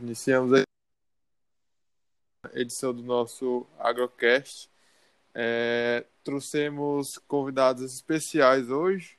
Iniciamos a edição do nosso Agrocast. É, trouxemos convidados especiais hoje.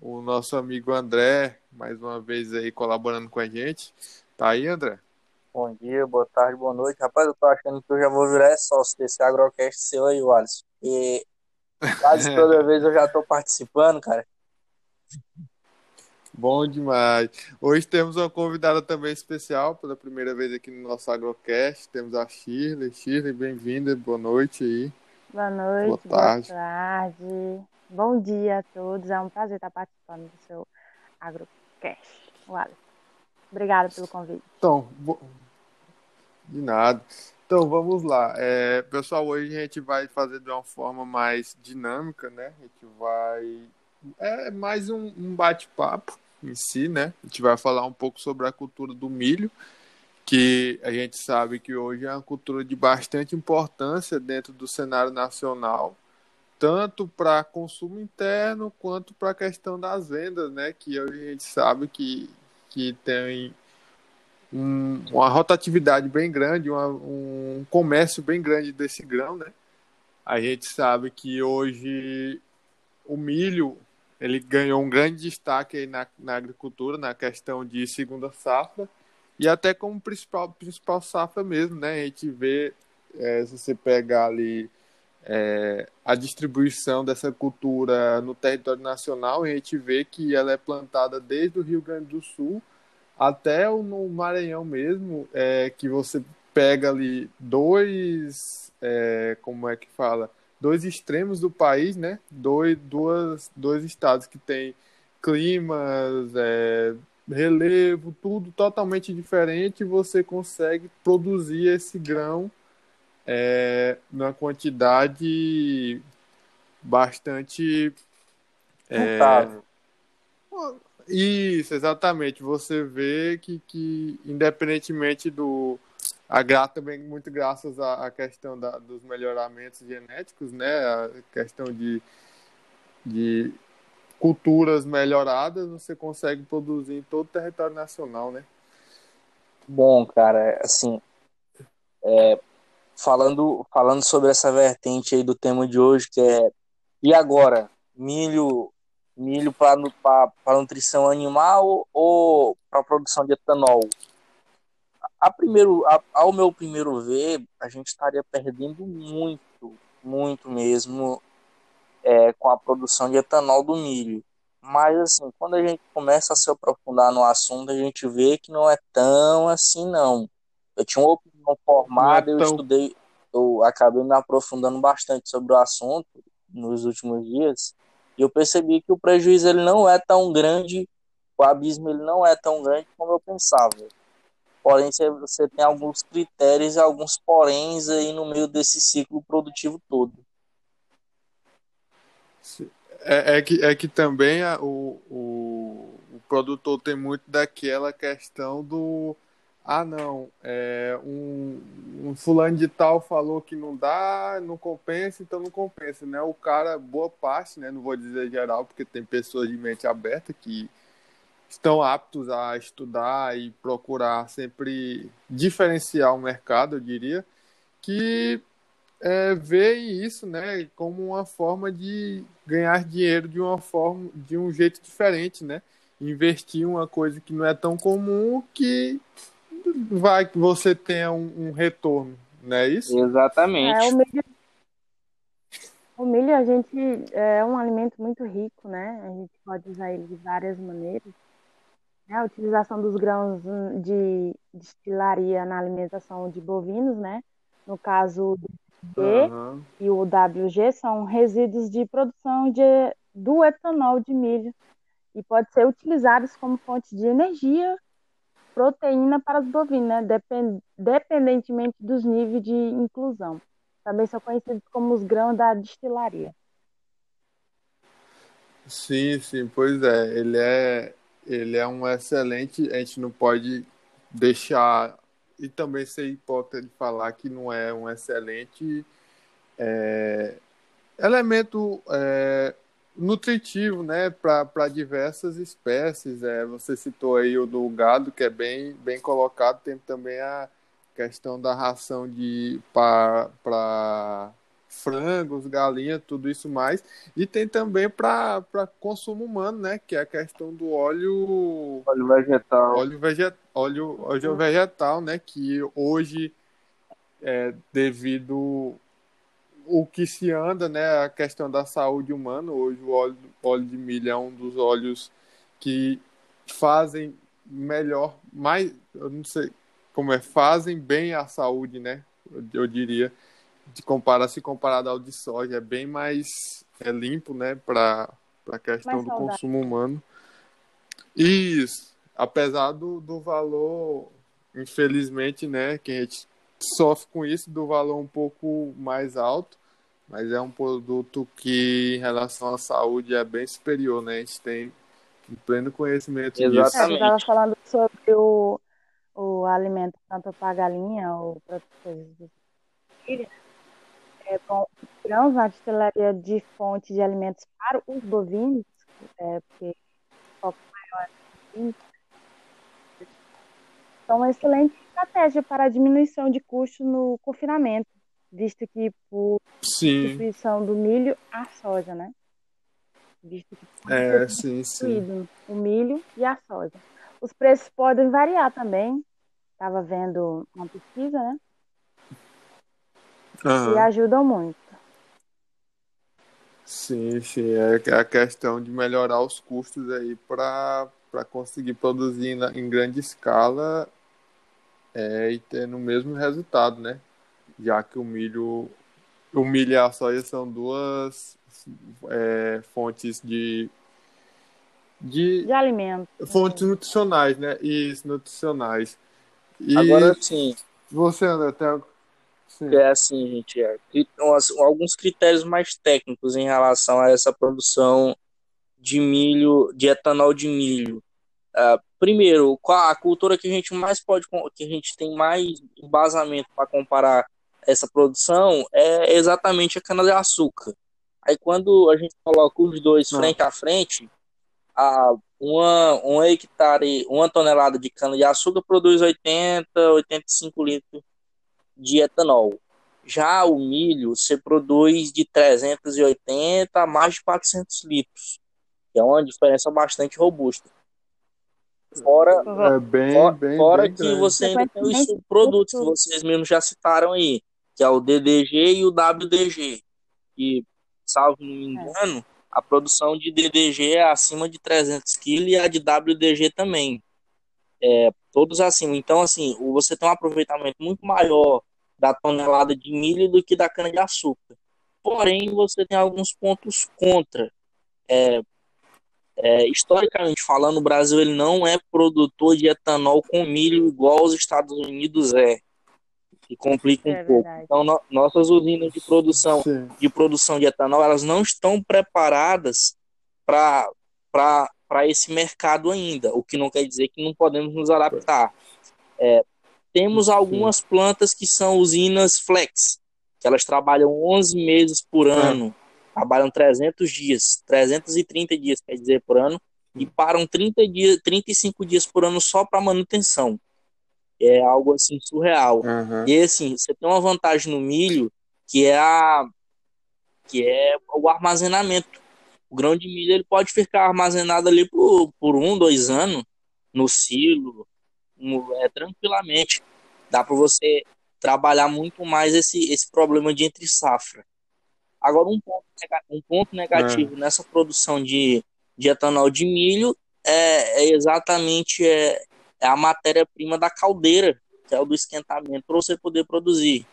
O nosso amigo André, mais uma vez aí colaborando com a gente. Tá aí, André? Bom dia, boa tarde, boa noite. Rapaz, eu tô achando que eu já vou virar sócio desse Agrocast seu aí, Wallace. E quase toda vez eu já tô participando, cara. Bom demais. Hoje temos uma convidada também especial, pela primeira vez aqui no nosso Agrocast. Temos a Shirley. Shirley, bem-vinda, boa noite aí. Boa noite, boa tarde. boa tarde. Bom dia a todos. É um prazer estar participando do seu Agrocast. Wallace. Obrigada pelo convite. Então, de nada. Então, vamos lá. É, pessoal, hoje a gente vai fazer de uma forma mais dinâmica, né? A gente vai. É mais um, um bate-papo em si, né? A gente vai falar um pouco sobre a cultura do milho, que a gente sabe que hoje é uma cultura de bastante importância dentro do cenário nacional, tanto para consumo interno quanto para a questão das vendas, né? Que hoje a gente sabe que, que tem um, uma rotatividade bem grande, uma, um comércio bem grande desse grão, né? A gente sabe que hoje o milho ele ganhou um grande destaque na, na agricultura, na questão de segunda safra, e até como principal, principal safra mesmo, né? A gente vê, é, se você pegar ali é, a distribuição dessa cultura no território nacional, a gente vê que ela é plantada desde o Rio Grande do Sul até o, no Maranhão mesmo, é, que você pega ali dois, é, como é que fala? Dois extremos do país, né? Dois, duas, dois estados que têm climas, é, relevo, tudo totalmente diferente, você consegue produzir esse grão é, numa quantidade bastante é, isso, exatamente. Você vê que, que independentemente do, a também muito graças à, à questão da, dos melhoramentos genéticos, né? A questão de, de culturas melhoradas, você consegue produzir em todo o território nacional, né? Bom, cara, assim, é, falando, falando sobre essa vertente aí do tema de hoje, que é e agora? Milho milho para nutrição animal ou para produção de etanol? A primeiro, a, ao meu primeiro ver, a gente estaria perdendo muito, muito mesmo é, com a produção de etanol do milho. Mas, assim, quando a gente começa a se aprofundar no assunto, a gente vê que não é tão assim, não. Eu tinha uma opinião formada, é tão... eu estudei, eu acabei me aprofundando bastante sobre o assunto nos últimos dias, e eu percebi que o prejuízo ele não é tão grande, o abismo ele não é tão grande como eu pensava. Porém, você tem alguns critérios e alguns poréns aí no meio desse ciclo produtivo todo. É, é que, é que também a, o, o, o produtor tem muito daquela questão do ah não, é, um, um fulano de tal falou que não dá, não compensa, então não compensa, né? O cara, boa parte, né? Não vou dizer geral, porque tem pessoas de mente aberta que estão aptos a estudar e procurar sempre diferenciar o mercado, eu diria, que é, veem isso, né, como uma forma de ganhar dinheiro de uma forma, de um jeito diferente, né? Investir uma coisa que não é tão comum que vai que você tenha um, um retorno, não é isso? Exatamente. É, o, milho, o milho a gente é um alimento muito rico, né? A gente pode usar ele de várias maneiras. Né, a utilização dos grãos de destilaria na alimentação de bovinos, né? No caso do G uhum. e o WG são resíduos de produção de, do etanol de milho e pode ser utilizados como fonte de energia, proteína para os bovinos, né? Depend, dependentemente dos níveis de inclusão. Também são conhecidos como os grãos da destilaria. Sim, sim, pois é. Ele é ele é um excelente. A gente não pode deixar e também ser hipócrita de falar que não é um excelente é, elemento é, nutritivo, né, para diversas espécies. É, você citou aí o do gado, que é bem, bem colocado. Tem também a questão da ração de para frangos, galinha, tudo isso mais. E tem também para consumo humano, né, que é a questão do óleo óleo vegetal. Óleo, veget, óleo, óleo vegetal, né, que hoje é devido o que se anda, né, a questão da saúde humana. Hoje o óleo, óleo de milho é um dos óleos que fazem melhor, mais, eu não sei como é, fazem bem à saúde, né? Eu, eu diria, de comparar se comparado ao de soja, é bem mais é limpo, né, para a questão do consumo humano. Isso, apesar do, do valor, infelizmente, né, que a gente sofre com isso do valor um pouco mais alto, mas é um produto que, em relação à saúde, é bem superior, né? A gente tem um pleno conhecimento Exatamente. disso. É, eu estava falando sobre o, o alimento tanto para a galinha ou para outras coisas do é grãos na destilaria de fonte de alimentos para os bovinos, é, porque o foco maior é são uma excelente estratégia para a diminuição de custos no confinamento, visto que por sim. substituição do milho à soja, né? Visto que é, sim, sim. o milho e a soja. Os preços podem variar também. Estava vendo uma pesquisa, né? Uhum. E ajudam muito. Sim, sim. É a questão de melhorar os custos aí para conseguir produzir na, em grande escala é, e tendo o mesmo resultado, né? Já que o milho, o milho e a soja são duas é, fontes de, de, de alimento. Fontes né? nutricionais, né? Isso, nutricionais. E Agora sim. Você, André, tem Sim. É assim, gente, é, alguns critérios mais técnicos em relação a essa produção de milho, de etanol de milho. Uh, primeiro, a cultura que a gente mais pode, que a gente tem mais embasamento para comparar essa produção é exatamente a cana-de-açúcar. Aí quando a gente coloca os dois Não. frente a frente, a, uma, um hectare, uma tonelada de cana-de-açúcar produz 80, 85 litros de etanol. Já o milho, você produz de 380 a mais de 400 litros, que é uma diferença bastante robusta. Fora, é bem, fora, bem, fora bem que grande. você ainda tem os subprodutos que vocês mesmos já citaram aí, que é o DDG e o WDG. E, salvo não me engano, a produção de DDG é acima de 300 kg e a de WDG também. É, todos acima. Então, assim, você tem um aproveitamento muito maior da tonelada de milho do que da cana-de-açúcar. Porém, você tem alguns pontos contra. É, é, historicamente falando, o Brasil ele não é produtor de etanol com milho igual os Estados Unidos é, que complica um é pouco. Então, no, nossas usinas de produção Sim. de produção de etanol elas não estão preparadas para para esse mercado ainda, o que não quer dizer que não podemos nos adaptar. É, temos algumas plantas que são usinas flex, que elas trabalham 11 meses por ah. ano trabalham 300 dias, 330 dias, quer dizer, por ano, e param 30 dias, 35 dias por ano só para manutenção. É algo assim surreal. Uhum. E assim, você tem uma vantagem no milho que é a que é o armazenamento. O grão de milho ele pode ficar armazenado ali por, por um, dois anos no silo, no, é, tranquilamente. Dá para você trabalhar muito mais esse, esse problema de entre safra. Agora, um ponto, um ponto negativo é. nessa produção de, de etanol de milho é, é exatamente é, é a matéria-prima da caldeira, que é o do esquentamento, para você poder produzir.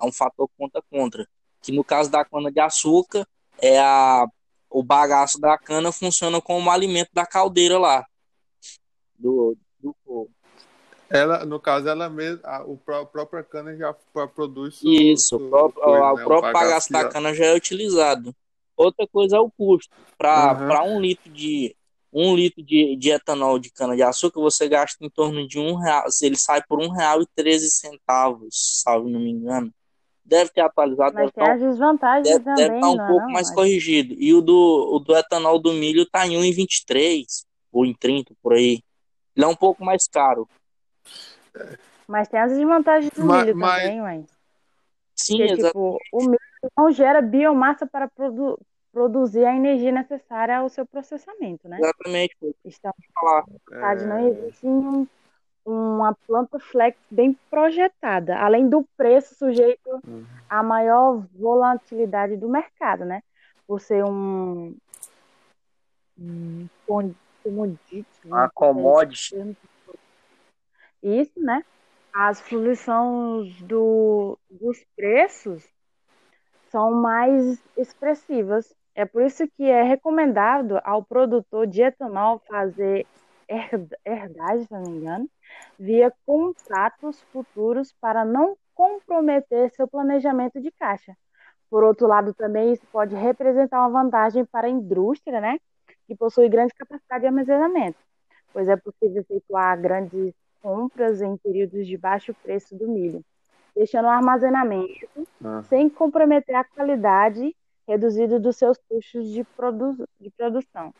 É um fator conta contra. Que no caso da cana-de-açúcar, é a, o bagaço da cana funciona como alimento da caldeira lá, do, do. Ela, no caso, ela mesma, a, o a própria cana já produz. Isso, o próprio, coisa, né? o próprio bagaço da cana já é utilizado. Outra coisa é o custo. Para uhum. um litro de um litro de, de etanol de cana de açúcar, você gasta em torno de um real. Ele sai por um real e treze centavos, salvo não me engano. Deve ter atualizado. Mas deve tem tá, as desvantagens deve, também, deve estar um não é pouco não? mais Mas- corrigido. E o do, o do etanol do milho está em 1,23 ou em 30 por aí. Ele é um pouco mais caro. Mas tem as desvantagens do Ma- milho mas- também, ué. Sim, Porque, exato. tipo, o milho não gera biomassa para produ- produzir a energia necessária ao seu processamento, né? Exatamente. Estamos Falar. verdade, não É, existe um- uma planta flex bem projetada, além do preço sujeito Uhum. à maior volatilidade do mercado, né? Por ser um, um commodity, A não sei commodity. Isso, né? As flutuações do, dos preços são mais expressivas. É por isso que é recomendado ao produtor de etanol fazer herd- herdagem, se não me engano, via contratos futuros para não comprometer seu planejamento de caixa. Por outro lado, também isso pode representar uma vantagem para a indústria, né, que possui grande capacidade de armazenamento, pois é possível efetuar grandes compras em períodos de baixo preço do milho, deixando o armazenamento ah. sem comprometer a qualidade reduzida dos seus custos de, produ de produção.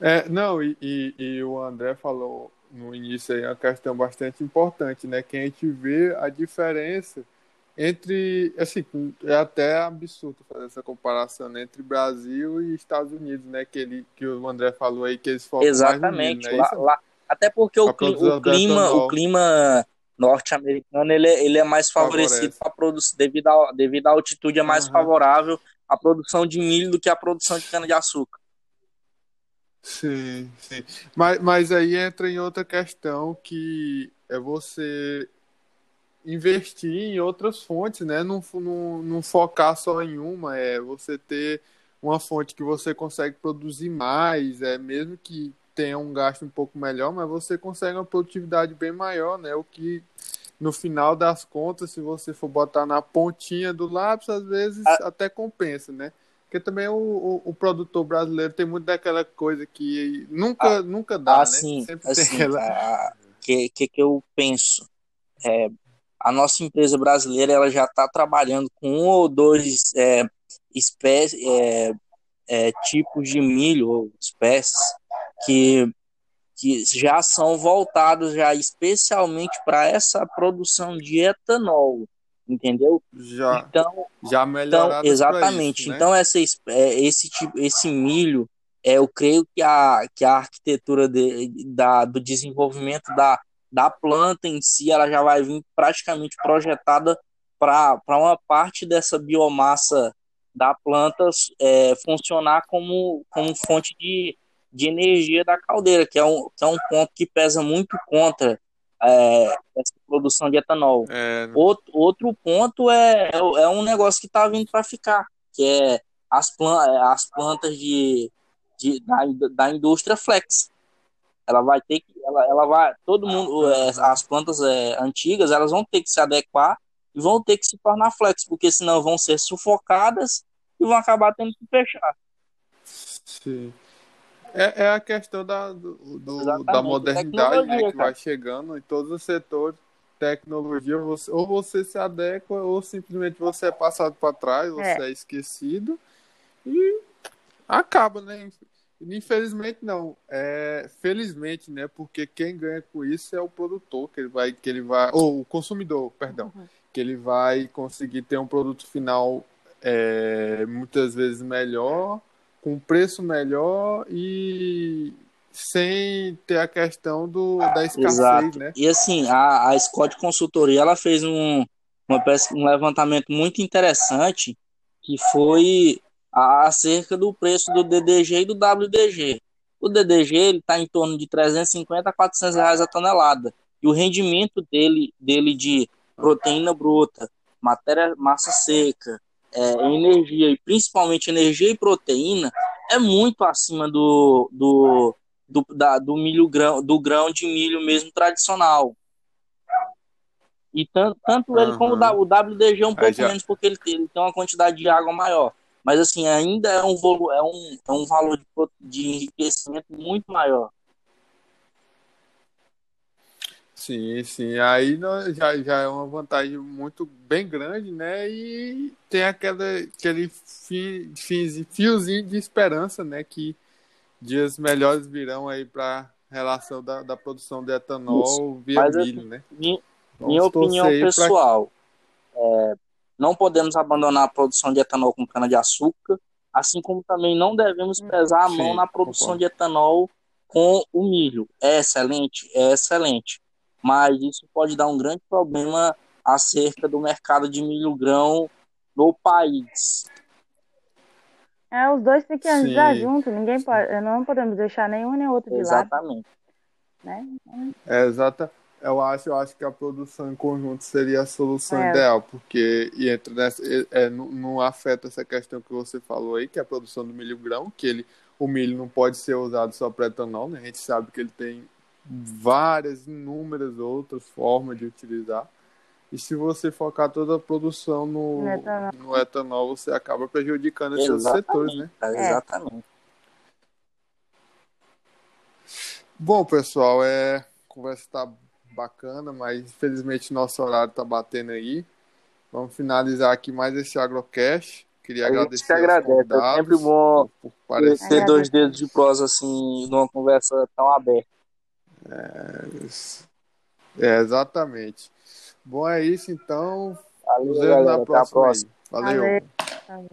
É, não, e, e, e o André falou no início aí uma questão bastante importante, né? Que a gente vê a diferença entre, assim, é até absurdo fazer essa comparação né, entre Brasil e Estados Unidos, né? Que, ele, que o André falou aí que eles focam mais no Exatamente. milho, né? Lá- Isso, lá- até porque o, cli- o clima, o clima norte-americano ele, é- ele é mais favorecido para produzir devido à devido à altitude é mais Aham. favorável à produção de milho do que à produção de cana de açúcar. Sim, sim. Mas, mas aí entra em outra questão que é você investir em outras fontes, né? Não, não, não focar só em uma, é você ter uma fonte que você consegue produzir mais, é mesmo que tenha um gasto um pouco melhor, mas você consegue uma produtividade bem maior, né? O que no final das contas, se você for botar na pontinha do lápis, às vezes até compensa, né? Porque também o, o, o produtor brasileiro tem muito daquela coisa que nunca, nunca dá, assim, né? Sempre assim, tem aquela. a- que, que que eu penso? É, a nossa empresa brasileira ela já está trabalhando com um ou dois é, espécies, é, é, tipos de milho ou espécies que, que já são voltados já especialmente para essa produção de etanol, entendeu? Já, Então, já então, melhoradas pra exatamente. isso, né? Então, essa, es- é, esse tipo, esse milho, é, eu creio que a, que a arquitetura de, da, do desenvolvimento da, da planta em si, ela já vai vir praticamente projetada para uma parte dessa biomassa da planta é, funcionar como, como fonte de, de energia da caldeira, que é um, que é um ponto que pesa muito contra é, essa produção de etanol. É, Outro, outro ponto é, é um negócio que está vindo para ficar, que é as, plan as plantas de, de, da, da indústria flex. Ela vai ter que, ela, ela vai, todo mundo, é, as plantas é, antigas, elas vão ter que se adequar e vão ter que se tornar flex, porque senão vão ser sufocadas e vão acabar tendo que fechar. Sim. É, é a questão da, do, do- da modernidade né, que vai chegando em todos os setores. Tecnologia, você, ou você se adequa, ou simplesmente você é passado para trás, você é. É. esquecido e acaba, né? Infelizmente não, é, felizmente, né? Porque quem ganha com isso é o produtor, que ele vai, que ele vai, ou o consumidor, perdão, que ele vai conseguir ter um produto final é, muitas vezes melhor, com preço melhor e sem ter a questão do, da escassez, Exato. né? E assim, a, a Scott Consultoria ela fez um, uma, um levantamento muito interessante que foi a- acerca do preço do DDG e do WDG. O DDG ele está em torno de 350 a 400 reais a tonelada e o rendimento dele, dele de proteína bruta, matéria massa seca, é, energia e principalmente energia e proteína é muito acima do, do, do, da, do milho grão, do grão de milho mesmo tradicional. E tanto, tanto ele Aham. como o WDG é um pouco já- menos porque ele tem, ele tem uma quantidade de água maior. Mas assim, ainda é um, volu é um, é um valor de, de enriquecimento muito maior. Sim, sim. Aí já, já é uma vantagem muito bem grande, né? E tem aquela, aquele fim, fiozinho de esperança, né? Que dias melhores virão aí para relação da, da produção de etanol Isso. via Mas, milho, né? Minha, minha opinião pessoal, pra... é, não podemos abandonar a produção de etanol com cana-de-açúcar, assim como também não devemos pesar a Sim, mão na produção concordo. de etanol com o milho. É excelente? É excelente mas isso pode dar um grande problema acerca do mercado de milho grão no país. É, os dois têm que andar juntos, ninguém pode, não podemos deixar nenhum nem outro de Exatamente. lado. Né? É, exata. Eu acho, eu acho que a produção em conjunto seria a solução é. ideal, porque e entra nessa, é, não, não, afeta essa questão que você falou aí, que é a produção do milho grão, que ele, o milho não pode ser usado só para etanol, né? A gente sabe que ele tem várias, inúmeras outras formas de utilizar. E se você focar toda a produção no, no, etanol. no etanol, você acaba prejudicando esses setores, né? É. Exatamente. Bom, pessoal, é, a conversa está bacana, mas infelizmente nosso horário está batendo aí. Vamos finalizar aqui mais esse agrocast. Queria a agradecer. Gente agradece, é sempre bom por, por ter dois dedos de prosa assim numa conversa tão aberta. É, é, exatamente. Bom, é isso então. Valeu, Nos vemos na próxima. Valeu. Valeu.